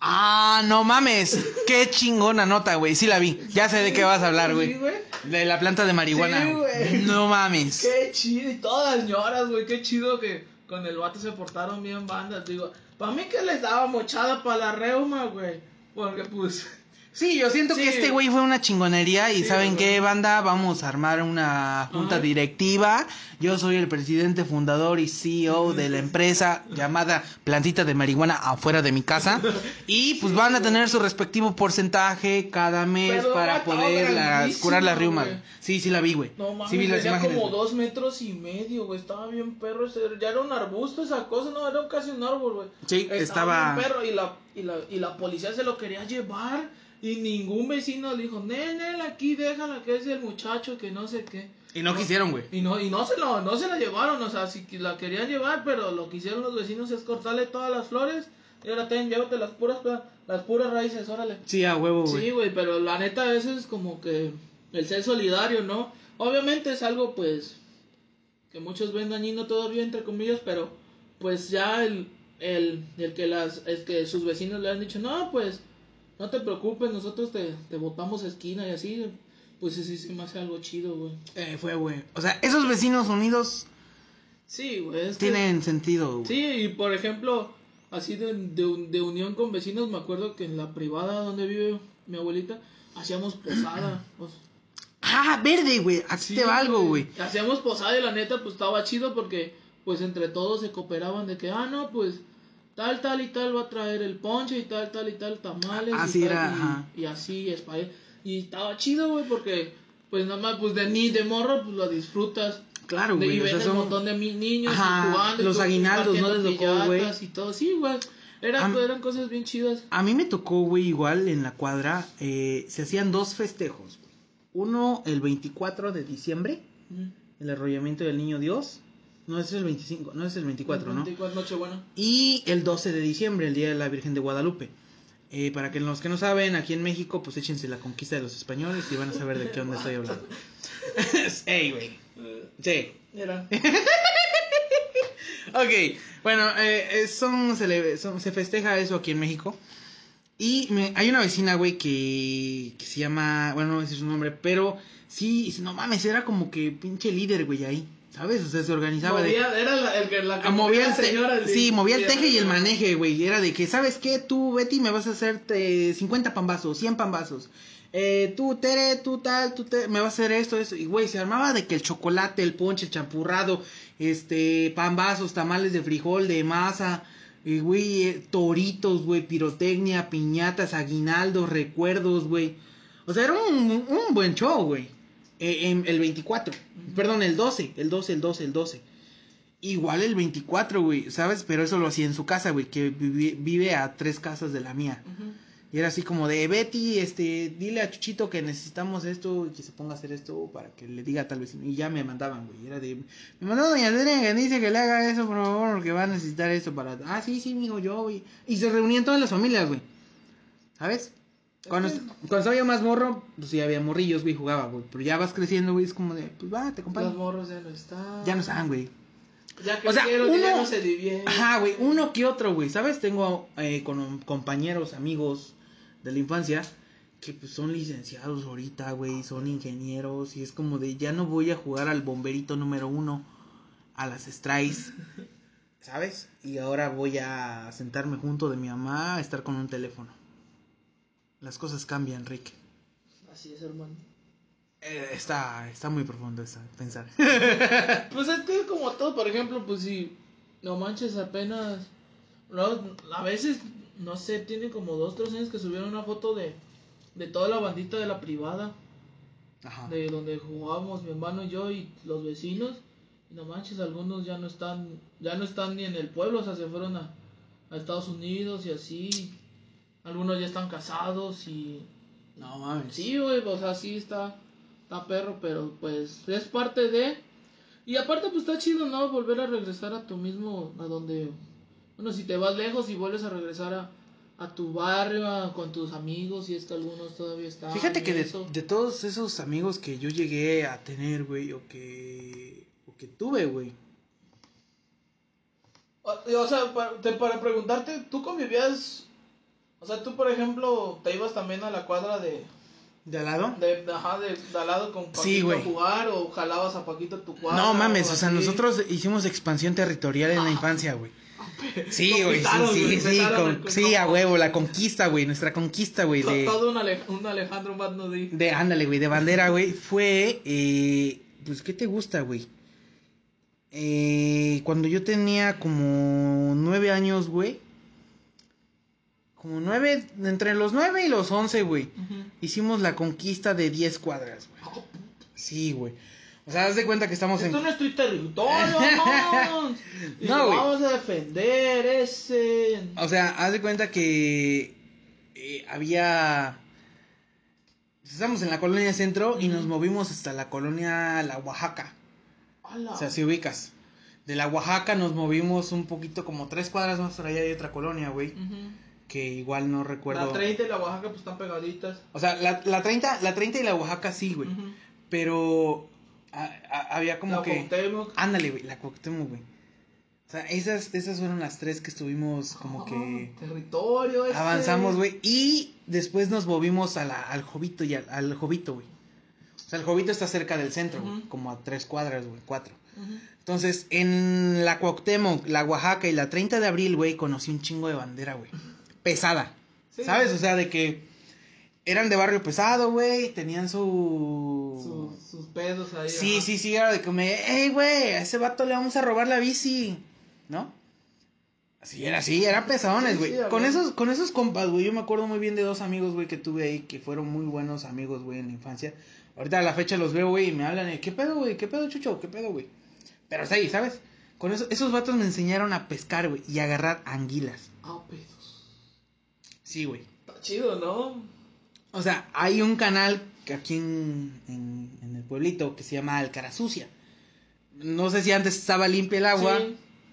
Ah, no mames. Qué chingona nota, güey. Sí la vi. Ya sé de qué vas a hablar, güey. De la planta de marihuana. Sí. No mames. Qué chido, y todas las señoras, güey, qué chido que con el vato se portaron bien bandas. Digo, para mí que les daba mochada para la reuma, güey. Porque pues, Sí, yo siento que Sí. este güey fue una chingonería y Sí, ¿saben qué, banda? Vamos a armar una junta Ajá. directiva. Yo soy el presidente fundador y CEO de la empresa llamada Plantita de Marihuana afuera de mi casa. Y pues van a tener su respectivo porcentaje cada mes Pero, para poder estaba las, grandísimo, curar las riumas. Sí, sí la vi, güey. no mames, sí vi las imágenes. como dos metros y medio, güey. Estaba bien perro ese. Ya era un arbusto esa cosa, no, era casi un árbol, güey. Sí, estaba- bien perro y la, y, la, y la policía se lo quería llevar. Y ningún vecino le dijo, Nel, aquí déjala que es el muchacho que no sé qué. Y no quisieron, güey. Y no, y no se lo, no se la llevaron, o sea, si que la querían llevar, pero lo que hicieron los vecinos es cortarle todas las flores. Y ahora ten, llévate las puras, las puras raíces, órale. Sí, a huevo, güey. Sí, güey, pero la neta eso es como que el ser solidario, ¿no? Obviamente es algo, pues, que muchos ven dañino todavía, entre comillas, pero pues ya el, el, el que las, es que sus vecinos le han dicho, no, pues, no te preocupes, nosotros te, te botamos a esquina y así, pues sí, sí, se me hace algo chido, güey. Eh, fue, güey. O sea, esos vecinos unidos Sí, güey, que- tienen sentido, güey. Sí, y por ejemplo, así de, de, de unión con vecinos, me acuerdo que en la privada donde vive mi abuelita, hacíamos posada. Ah, verde, güey. Aquí te va algo, güey. Hacíamos posada y la neta, pues estaba chido porque, pues entre todos se cooperaban de que, ah, no, pues tal, tal y tal va a traer el ponche y tal, tal y tal tamales. Así y tal, era, y, ajá. y así, espagueti. Y estaba chido, güey, porque, pues nada más, pues de ni de morro, pues lo disfrutas. Claro, De, güey. y o ven sea, el son- montón de mi- niños y Ajá, jugando. los aguinaldos, ¿no les tocó, güey? Y todo, sí, güey. Era, eran cosas bien chidas. A mí me tocó, güey, igual en la cuadra. eh, se hacían dos festejos, güey. Uno el 24 de diciembre, el arrollamiento del niño Dios. No, es el 25, no es el 24, ¿no? 24 Nochebuena. Y el 12 de diciembre, el Día de la Virgen de Guadalupe. Eh, para que los que no saben, aquí en México, pues échense la conquista de los españoles y van a saber de qué onda estoy hablando. [laughs] [laughs] Ey, güey. Sí. Era. [laughs] Ok, bueno, eh, son, cele- son- se festeja eso aquí en México. Y me- hay una vecina, güey, que, que se llama, bueno, no voy a decir su nombre, pero sí, no mames, era como que pinche líder, güey, ahí, ¿sabes? O sea, se organizaba de... Movía, era la, el que la que movía el la te- señora, sí, movía el teje y el maneje, güey. Era de que, ¿sabes qué? Tú, Betty, me vas a hacer eh, 50 pambazos, 100 pambazos. Eh, tú, Tere, tú tal, tú te, me vas a hacer esto, eso. Y, güey, se armaba de que el chocolate, el ponche, el champurrado, este, pambazos, tamales de frijol, de masa, y, güey, eh, toritos, güey, pirotecnia, piñatas, aguinaldos, recuerdos, güey. O sea, era un, un buen show, güey. Eh, en el 24, perdón, el 12, el 12, el 12, el 12. Igual el 24, güey, ¿sabes? Pero eso lo hacía en su casa, güey, que vive, a tres casas de la mía. Y era así como de, Betty, este, dile a Chuchito que necesitamos esto y que se ponga a hacer esto para que le diga tal vez. Y ya me mandaban, güey. Era de, me mandó doña Adriana que dice que le haga eso, por favor, porque va a necesitar esto para... Ah, sí, sí, mijo, yo, güey. Y se reunían todas las familias, güey. ¿Sabes? Cuando, cuando estaba más morro, pues sí había morrillos, güey, jugaba, güey. Pero ya vas creciendo, güey, es como de, pues va, te Los acompaño. morros ya no están. Ya no están, güey. Ya O sea, ya uno- no se divierten. Ajá, güey, uno que otro, güey, ¿sabes? Tengo eh, con compañeros, amigos de la infancia que pues son licenciados ahorita, güey, son ingenieros y es como de, ya no voy a jugar al bomberito número uno, a las strays, [laughs] ¿sabes? Y ahora voy a sentarme junto de mi mamá a estar con un teléfono. Las cosas cambian, Rick. Así es, hermano. Eh, está, está muy profundo esa, pensar. [laughs] Pues es que como todo, por ejemplo, pues si no manches apenas, no, a veces, no sé, tiene como dos, tres años que subieron una foto de, de toda la bandita de la privada, Ajá. de donde jugábamos mi hermano y yo y los vecinos, y no manches, algunos ya no están, ya no están ni en el pueblo, o sea, se fueron a, a Estados Unidos y así, algunos ya están casados y No mames. Sí, güey, o sea, sí está, está perro, pero pues es parte de... Y aparte pues está chido, ¿no? Volver a regresar a tu mismo, a donde... Bueno, si te vas lejos y vuelves a regresar a, a tu barrio, a- con tus amigos, y es que algunos todavía están... Fíjate que de, de todos esos amigos que yo llegué a tener, güey, o que, o que tuve, güey. O, o sea, para, te- para preguntarte, ¿tú convivías... O sea, tú, por ejemplo, te ibas también a la cuadra de... ¿De al lado? De, ajá, de, de al lado con Paquito Sí, a jugar o jalabas a Paquito a tu cuadra. No mames, o sea, nosotros hicimos expansión territorial en la infancia, güey. [laughs] Sí, güey, sí, sí, sí, con- sí, a huevo, la conquista, güey, nuestra conquista, güey, de, Todo un, Ale- un Alejandro Magno de... de, ándale, güey, de bandera, güey, fue, eh, pues, ¿qué te gusta, güey? Eh, cuando yo tenía como nueve años, güey, como nueve, entre los nueve y los once, güey, hicimos la conquista de diez cuadras, güey. Sí, güey. O sea, haz de cuenta que estamos en... Esto no es tu territorio, [laughs] No, güey. vamos a defender ese. O sea, haz de cuenta que eh, había... Estamos en la colonia centro y nos movimos hasta la colonia La Oaxaca. O sea, si ubicas. De la Oaxaca nos movimos un poquito, como tres cuadras más por allá hay otra colonia, güey. Ujú. Que igual no recuerdo. La 30 y la Oaxaca pues están pegaditas. O sea, la, la 30, la 30 y la Oaxaca sí, güey. Pero a- a- había como la que... Cuauhtémoc. Ándale, güey, la Cuauhtémoc, güey. O sea, esas, esas fueron las tres que estuvimos como que... Ah, territorio ese. Avanzamos, güey. Y después nos movimos a la, al Jovito y al, al Jovito, güey. O sea, el Jovito está cerca del centro, güey. Como a tres cuadras, güey. Cuatro. Entonces, en la Cuauhtémoc, la Oaxaca y la 30 de abril, güey, conocí un chingo de bandera, güey. Pesada. Sí. ¿Sabes? O sea, de que eran de barrio pesado, güey. Tenían su... Sus, sus pedos ahí. Sí, sí, sí, era de que me, hey, güey, a ese vato le vamos a robar la bici, ¿no? Así era, sí, eran pesadones, Sí, güey. sí, con esos, con esos compas, güey, yo me acuerdo muy bien de dos amigos, güey, que tuve ahí, que fueron muy buenos amigos, güey, en la infancia. Ahorita a la fecha los veo, güey, y me hablan, de, ¿qué pedo, güey? ¿Qué pedo, chucho? ¿Qué pedo, güey? Pero ahí, ¿sabes? Con eso, esos vatos me enseñaron a pescar, güey, y a agarrar anguilas. Ah, pedos. Sí, güey. Está chido, ¿no? O sea, hay un canal que aquí en, en, en el pueblito que se llama Alcara Sucia. No sé si antes estaba limpia el agua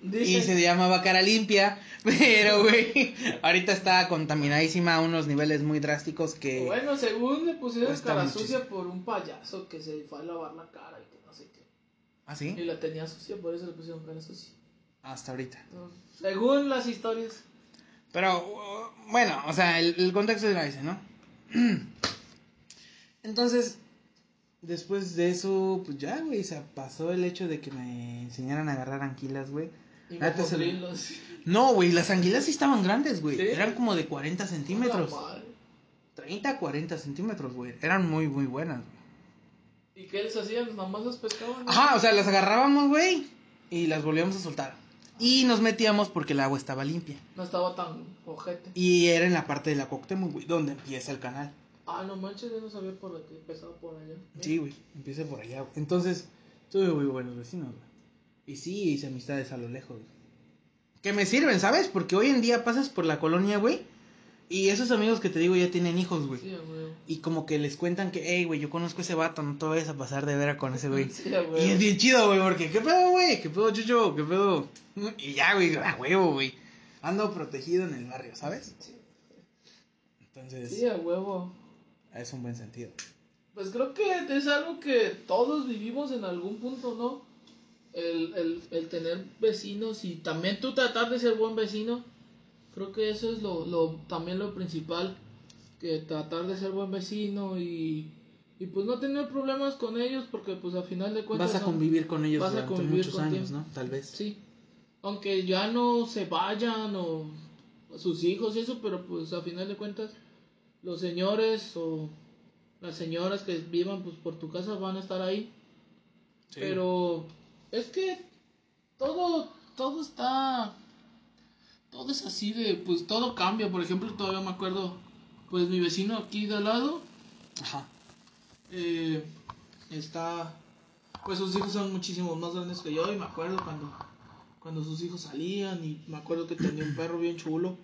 Sí. y se llamaba cara limpia, [laughs] pero güey, ahorita está contaminadísima a unos niveles muy drásticos que... Bueno, según le pusieron cara muchísimo. sucia por un payaso que se fue a lavar la cara y que no sé qué. ¿Ah, Y sí? la tenía sucia, por eso le pusieron cara sucia. Hasta ahorita. Entonces, según las historias. Pero, bueno, o sea, el, el contexto era ese, ¿no? [clears throat] Entonces, después de eso, pues ya, güey, o sea, pasó el hecho de que me enseñaran a agarrar anquilas, güey. Y se-. No, güey, las anguilas sí estaban grandes, güey. ¿Sí? Eran como de 40 centímetros. La madre. 30, 40 centímetros, güey. Eran muy, muy buenas, güey. ¿Y qué les hacían? Nomás las pescaban. Ajá, o sea, las agarrábamos, güey, y las volvíamos a soltar. Y nos metíamos porque el agua estaba limpia. No estaba tan ojete. Y era en la parte de la Cuauhtémoc, güey, donde empieza el canal. Ah, no manches, yo no sabía por la que empezaba por allá. Sí, güey, empieza por allá. güey. Entonces, tuve muy buenos vecinos, güey. Y sí, hice amistades a lo lejos, güey. Que me sirven, ¿sabes? Porque hoy en día pasas por la colonia, güey. Y esos amigos que te digo ya tienen hijos, güey. Sí. Y como que les cuentan que, hey, güey, yo conozco a ese vato, no te vayas a pasar de vera con ese güey. [laughs] Sí. Y es bien chido, güey, porque, ¿qué pedo, güey? ¿Qué pedo, chucho? ¿Qué pedo? Y ya, güey, a huevo, güey. Ando protegido en el barrio, ¿sabes? Sí. Entonces, Sí, a huevo. es un buen sentido. Pues creo que es algo que todos vivimos en algún punto, ¿no? El, el, el tener vecinos y también tú tratar de ser buen vecino. Creo que eso es lo, lo también lo principal. Que tratar de ser buen vecino y, y pues no tener problemas con ellos porque pues al final de cuentas... Vas a son- convivir con ellos vas a convivir muchos con años, tiempo. ¿no? Tal vez. Sí. Aunque ya no se vayan o sus hijos y eso, pero pues a final de cuentas los señores o las señoras que vivan pues por tu casa van a estar ahí. Sí. Pero es que todo todo está todo es así de pues todo cambia, por ejemplo, todavía me acuerdo pues mi vecino aquí de al lado Ajá. eh, está pues sus hijos son muchísimo más grandes que yo y me acuerdo cuando cuando sus hijos salían y me acuerdo que tenía un perro bien chulo.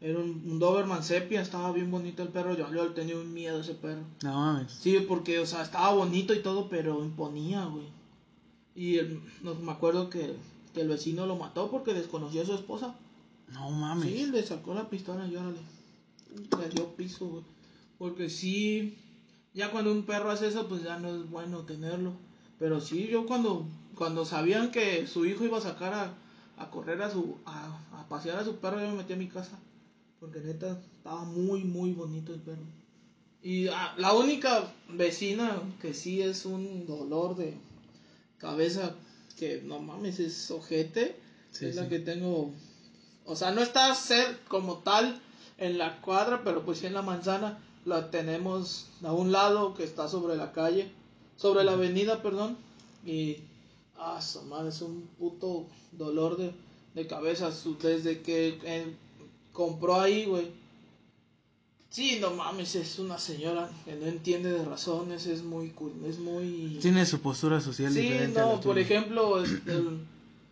Era un, un Doberman sepia estaba bien bonito el perro yo, yo tenía un miedo a ese perro. No mames. sí porque o sea estaba bonito y todo pero imponía güey. Y el- no, me acuerdo que, que el vecino lo mató porque desconocía a su esposa No mames. Sí, le sacó la pistola y órale. Le dio piso, güey. Porque sí, ya cuando un perro hace eso, pues ya no es bueno tenerlo. Pero sí, yo cuando, cuando sabían que su hijo iba a sacar a, a correr a su, a, a pasear a su perro, yo me metí a mi casa. Porque neta, estaba muy, muy bonito el perro. Y ah, la única vecina que sí es un dolor de cabeza, que no mames, es ojete, Sí, es la que tengo o sea, no está ser como tal en la cuadra, pero pues sí en la manzana la tenemos a un lado que está sobre la calle, sobre la avenida, perdón. Y, ah, su madre, es un puto dolor de, de cabeza desde que eh, compró ahí, güey. Sí, no mames, es una señora que no entiende de razones, es muy, es muy... Tiene su postura social Sí, diferente no, por ejemplo, este,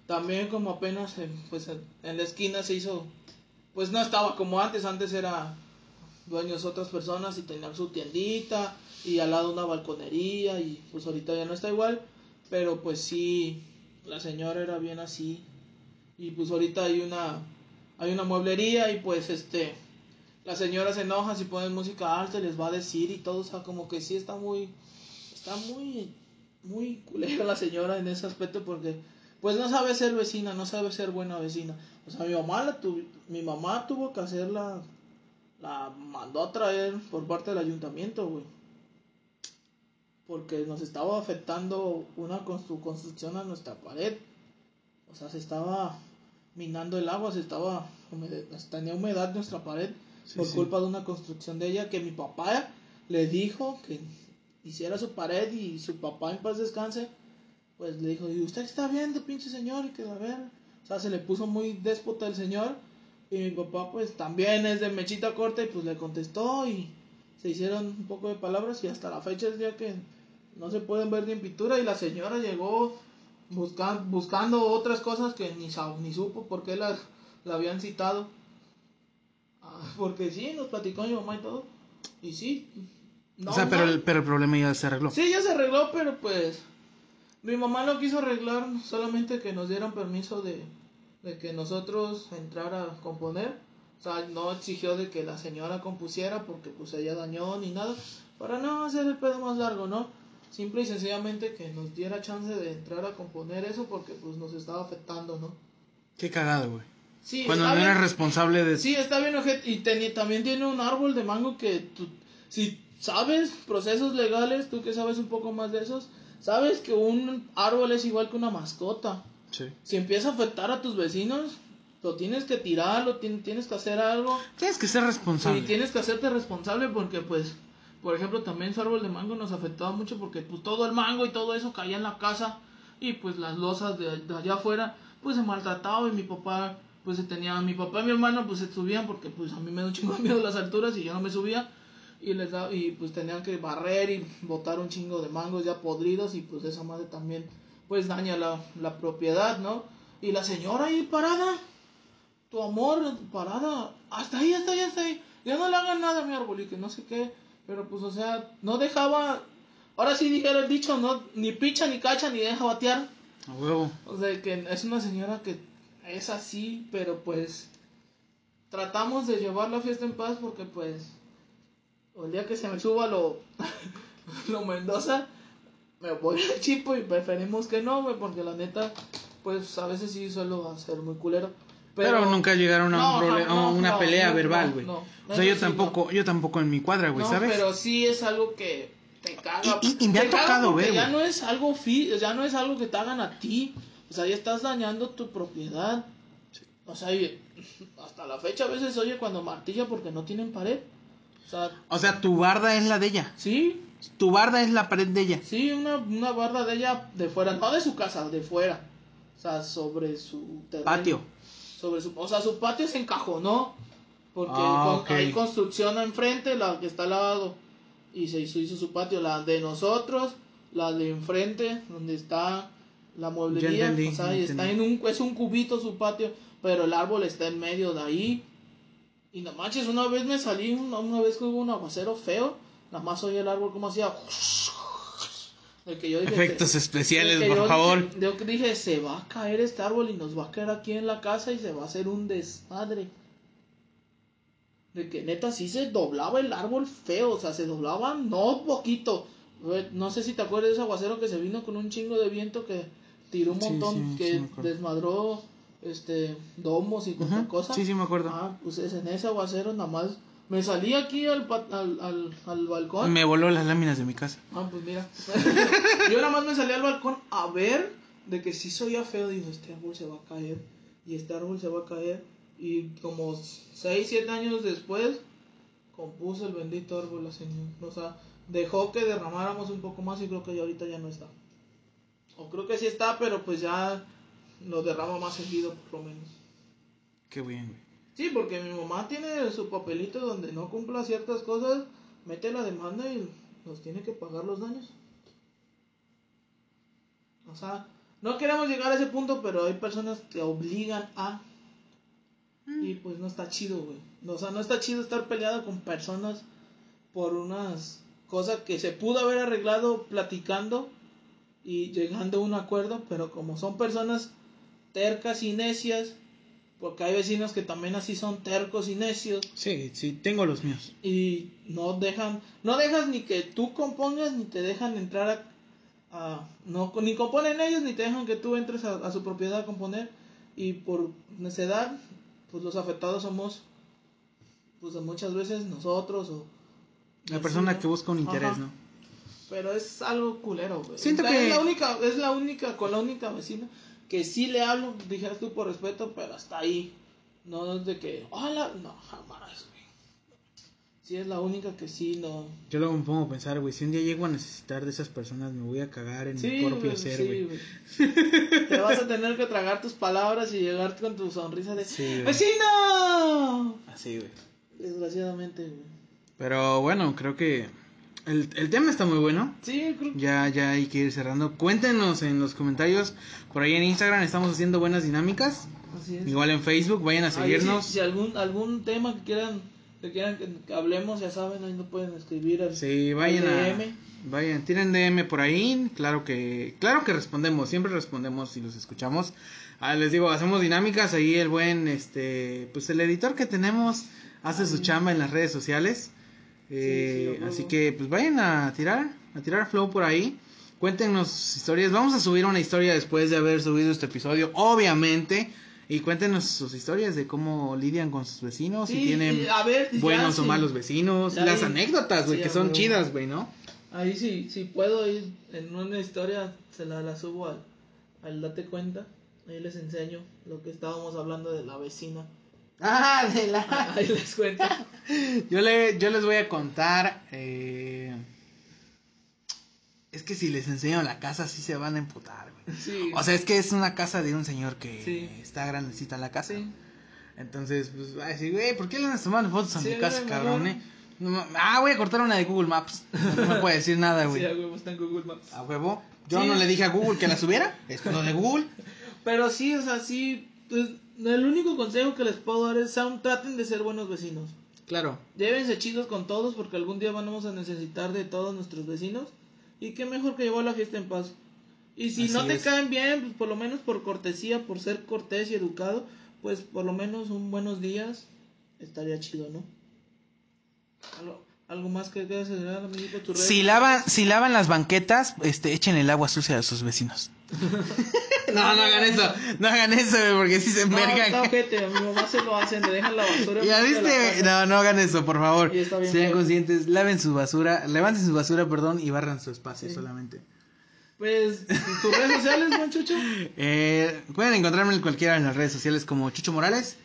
también como apenas en, pues, en, la esquina se hizo, pues no estaba como antes, antes era dueños otras personas y tenían su tiendita y al lado una balconería y pues ahorita ya no está igual, pero pues sí, la señora era bien así y pues ahorita hay una, hay una mueblería y pues este, la señora se enoja si ponen música alta les va a decir y todo, o sea, como que sí está muy, está muy, muy culera la señora en ese aspecto porque pues no sabe ser vecina, no sabe ser buena vecina. O sea, mi mamá la tu- mi mamá tuvo que hacerla la mandó a traer por parte del ayuntamiento, güey. Porque nos estaba afectando una constru- construcción a nuestra pared. O sea, se estaba minando el agua, se estaba tenía humedad nuestra pared Sí, por sí. culpa de una construcción de ella que mi papá le dijo que hiciera su pared y su papá en paz descanse, pues le dijo, ¿y usted está viendo, pinche señor? Y que a ver, o sea, se le puso muy déspota el señor y mi papá pues también es de mechita corta y pues le contestó y se hicieron un poco de palabras y hasta la fecha es ya que no se pueden ver ni en pintura y la señora llegó buscando, buscando otras cosas que ni, ni supo por qué las la habían citado. Ah, porque sí, nos platicó mi mamá y todo. Y sí. no, o sea, pero no. el, pero el problema ya se arregló. Sí, ya se arregló, pero pues mi mamá no quiso arreglar solamente que nos dieran permiso de, de que nosotros entrara a componer. O sea, no exigió de que la señora compusiera porque pues ella dañó ni nada. Para no hacer el pedo más largo, ¿no? Simple y sencillamente que nos diera chance de entrar a componer eso porque pues nos estaba afectando, ¿no? Qué cagado, güey. Sí, Cuando no bien. eres responsable de... Sí, está bien. Y también tiene un árbol de mango que tú, si sabes procesos legales, tú que sabes un poco más de esos, sabes que un árbol es igual que una mascota. Sí. Si empieza a afectar a tus vecinos, lo tienes que tirar, lo tien- tienes que hacer algo. Tienes que ser responsable. Y tienes que hacerte responsable porque, pues, por ejemplo, también su árbol de mango nos afectaba mucho porque, pues, todo el mango y todo eso caía en la casa y, pues, las losas de, de allá afuera, pues, se maltrataba y mi papá, pues, se tenía, mi papá y mi hermano, pues, se subían porque, pues, a mí me da un chingo de miedo las alturas y yo no me subía y les da, y, pues, tenían que barrer y botar un chingo de mangos ya podridos y, pues, esa madre también, pues, daña la, la propiedad, ¿no? Y la señora ahí parada, tu amor, parada, hasta ahí, hasta ahí, hasta ahí. Ya no le hagan nada a mi árbol y que no sé qué. Pero pues, o sea, no dejaba. Ahora sí dijera el dicho, no, ni picha, ni cacha, ni deja batear. A huevo. O sea, que es una señora que es así, pero pues tratamos de llevar la fiesta en paz porque pues O el día que se me suba lo, [laughs] lo Mendoza, me voy al chipo y preferimos que no, güey, porque la neta, pues a veces sí suelo hacer muy culero. Pero, nunca llegaron a, No, un no, a una no, pelea verbal, güey. o sea, yo sí, tampoco, yo tampoco en mi cuadra, güey, no, ¿sabes? pero sí es algo que te caga. Y- y- y me ha tocado ver, Ya güey. no es algo fi ya no es algo que te hagan a ti. O sea, ya estás dañando tu propiedad. O sea, y hasta la fecha a veces oye cuando martilla porque no tienen pared. O sea, O sea, tu barda es la de ella. sí, Tu barda es la pared de ella. sí, una, una barra de ella de fuera, no de su casa, de fuera. O sea, sobre su terreno. Patio. Sobre su, o sea, su patio se encajonó. Porque Ah, hay construcción enfrente, la que está al lado. Y se hizo, hizo su patio. La de nosotros, la de enfrente, donde está la mueblería. entendí, o sea, está en un, es un cubito su patio. Pero el árbol está en medio de ahí. Y no manches, una vez me salí, una, una vez que hubo un aguacero feo. Nada más oí el árbol como hacía. [laughs] De que yo dije, Efectos "Se- especiales, que por yo favor. Dije, yo dije, se va a caer este árbol y nos va a caer aquí en la casa y se va a hacer un desmadre. De que neta sí se doblaba el árbol feo, o sea, se doblaba no poquito. No sé si te acuerdas de ese aguacero que se vino con un chingo de viento que tiró un montón, sí, sí que desmadró este domos y cuanta Ujú, cosa. Sí, sí, me acuerdo. Ah, pues es en ese aguacero nada más me salí aquí al, al, al, al balcón. Me voló las láminas de mi casa. Ah, pues mira. [laughs] Yo nada más me salí al balcón a ver de que si soy feo. Digo, este árbol se va a caer. Y este árbol se va a caer. Y como 6, 7 años después, compuso el bendito árbol la señora. O sea, dejó que derramáramos un poco más y creo que ya ahorita ya no está. O creo que sí está, pero pues ya lo derrama más seguido por lo menos. Qué bien, güey. Sí, porque mi mamá tiene su papelito donde no cumpla ciertas cosas, mete la demanda y nos tiene que pagar los daños. O sea, no queremos llegar a ese punto, pero hay personas que obligan a... Y pues no está chido, güey. O sea, no está chido estar peleado con personas por unas cosas que se pudo haber arreglado platicando y llegando a un acuerdo, pero como son personas tercas y necias, porque hay vecinos que también así son tercos y necios Sí, sí, tengo los míos. y no dejan, no dejas ni que tú compongas ni te dejan entrar a, a- no ni componen ellos ni te dejan que tú entres a, a su propiedad a componer y por necedad pues los afectados somos pues muchas veces nosotros o La persona que busca un interés, Ajá. ¿no? Pero es algo culero, güey. Siento sea, que- es la única, es la única, con la única vecina que sí le hablo, dijeras tú por respeto, pero hasta ahí. No es de que, hola, no, jamás, güey. Sí es la única que sí, no. Yo luego me pongo a pensar, güey, si un día llego a necesitar de esas personas, me voy a cagar en mi Sí, propio güey, ser, sí, güey. güey. [laughs] Te vas a tener que tragar tus palabras y llegar con tu sonrisa de, Sí. ¡Vecino! Así, güey. Desgraciadamente, güey. Pero bueno, creo que el, el tema está muy bueno. Sí, creo. Ya, ya hay que ir cerrando. Cuéntenos en los comentarios. Por ahí en Instagram estamos haciendo buenas dinámicas. Así es. Igual en Facebook, vayan a seguirnos. si, si algún, algún tema que quieran que quieran que, hablemos, ya saben, ahí nos pueden escribir al, Sí, vayan al a. DM. Vayan, tienen DM por ahí. Claro que, claro que respondemos, siempre respondemos si los escuchamos. Ah, les digo, hacemos dinámicas. Ahí el buen, este, pues el editor que tenemos hace su chamba en las redes sociales. Eh, sí, así que, pues vayan a tirar, a tirar flow por ahí. Cuéntenos sus historias. Vamos a subir una historia después de haber subido este episodio, obviamente. Y cuéntenos sus historias de cómo lidian con sus vecinos, si Sí, tienen a ver, ya buenos o malos vecinos, Ya las ahí- anécdotas, güey, que son chidas, güey, ¿no? Ahí sí, si puedo ir en una historia, se la, la subo al, al Date Cuenta. Ahí les enseño lo que estábamos hablando de la vecina. Ah, de la... Ahí les [laughs] cuento. Yo, le, yo les voy a contar. eh, Es que si les enseño la casa, sí se van a emputar, güey. Sí. O sea, es que es una casa de un señor que Sí. está grandecita la casa. sí. Entonces, pues va a decir, güey, ¿por qué le andas tomando fotos a mi casa, cabrón, eh? No ah, voy a cortar una de Google Maps. No me puede decir nada, güey. Sí, a huevo, está en Google Maps. A huevo. Yo no le dije a Google que la subiera. Es lo de Google. Pero sí, o sea, sí. Pues, el único consejo que les puedo dar es: sean- traten de ser buenos vecinos. Claro. Llévense chidos con todos porque algún día vamos a necesitar de todos nuestros vecinos. Y qué mejor que llevar la fiesta en paz. Y si Así no te es. caen bien, pues por lo menos por cortesía, por ser cortés y educado, pues por lo menos un buenos días estaría chido, ¿no? ¿Algo más que quieras agregar, amiguito? ¿Tu? Si lavan, si lavan las banquetas, este, echen el agua sucia a sus vecinos. [laughs] no, no hagan eso, no hagan eso, porque si se No, envergan. está ojete, a mi mamá se lo hacen, le dejan la basura. Ya enfrente de la viste, casa. no, no hagan eso, por favor. Bien Sean conscientes, laven su basura, levanten su basura, perdón, y barran su espacio Sí. solamente. Pues, ¿tus redes sociales, chucho? [laughs] Eh, pueden encontrarme en cualquiera de las redes sociales como Chucho Morales,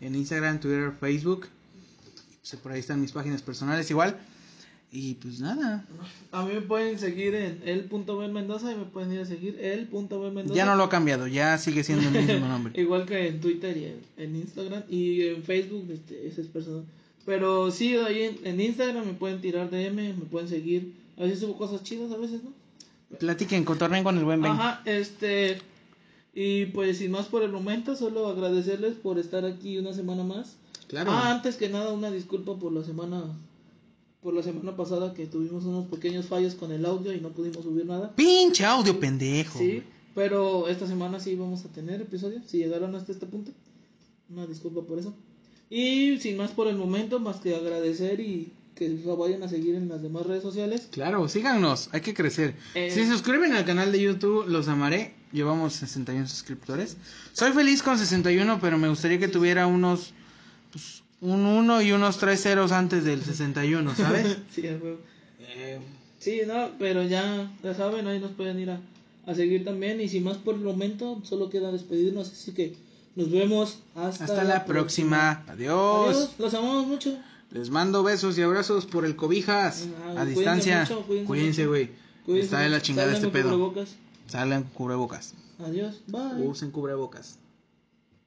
en Instagram, Twitter, Facebook. Por ahí están mis páginas personales igual. Y pues nada, A mí me pueden seguir en el.ben Mendoza y me pueden ir a seguir el.ben Mendoza. ya no lo he cambiado, ya sigue siendo el [laughs] mismo nombre. Igual que en Twitter y en, en Instagram y en Facebook, este, ese es personal. Pero sí, ahí en, en Instagram me pueden tirar DM, me pueden seguir. A veces subo cosas chidas, a veces no. Platiquen, cotorren con el buen Ben. Ajá, este. Y pues sin más por el momento, solo agradecerles por estar aquí una semana más. Claro. Ah, antes que nada, una disculpa por la semana. Por la semana pasada que tuvimos unos pequeños fallos con el audio y no pudimos subir nada. Pinche audio pendejo. Sí, pero esta semana sí vamos a tener episodio, si llegaron hasta este punto. Una disculpa por eso. Y sin más por el momento, más que agradecer y que vayan a seguir en las demás redes sociales. Claro, síganos, hay que crecer. Eh. Si se suscriben al canal de YouTube, los amaré. Llevamos 61 suscriptores. Soy feliz con 61, pero me gustaría que tuviera unos. Pues, un 1 y unos 3 ceros antes del 61, ¿sabes? [laughs] sí, huevo. Eh, Sí, no, pero ya, ya saben, ahí nos pueden ir a, a seguir también. Y sin más por el momento, solo queda despedirnos. Así que nos vemos hasta, hasta la próxima. Adiós. Adiós, los amamos mucho. Les mando besos y abrazos por el cobijas. Ah, a distancia. mucho, cuídense güey. Está de la chingada este pedo. cubrebocas. Salen cubrebocas. Adiós, bye. Usen cubrebocas.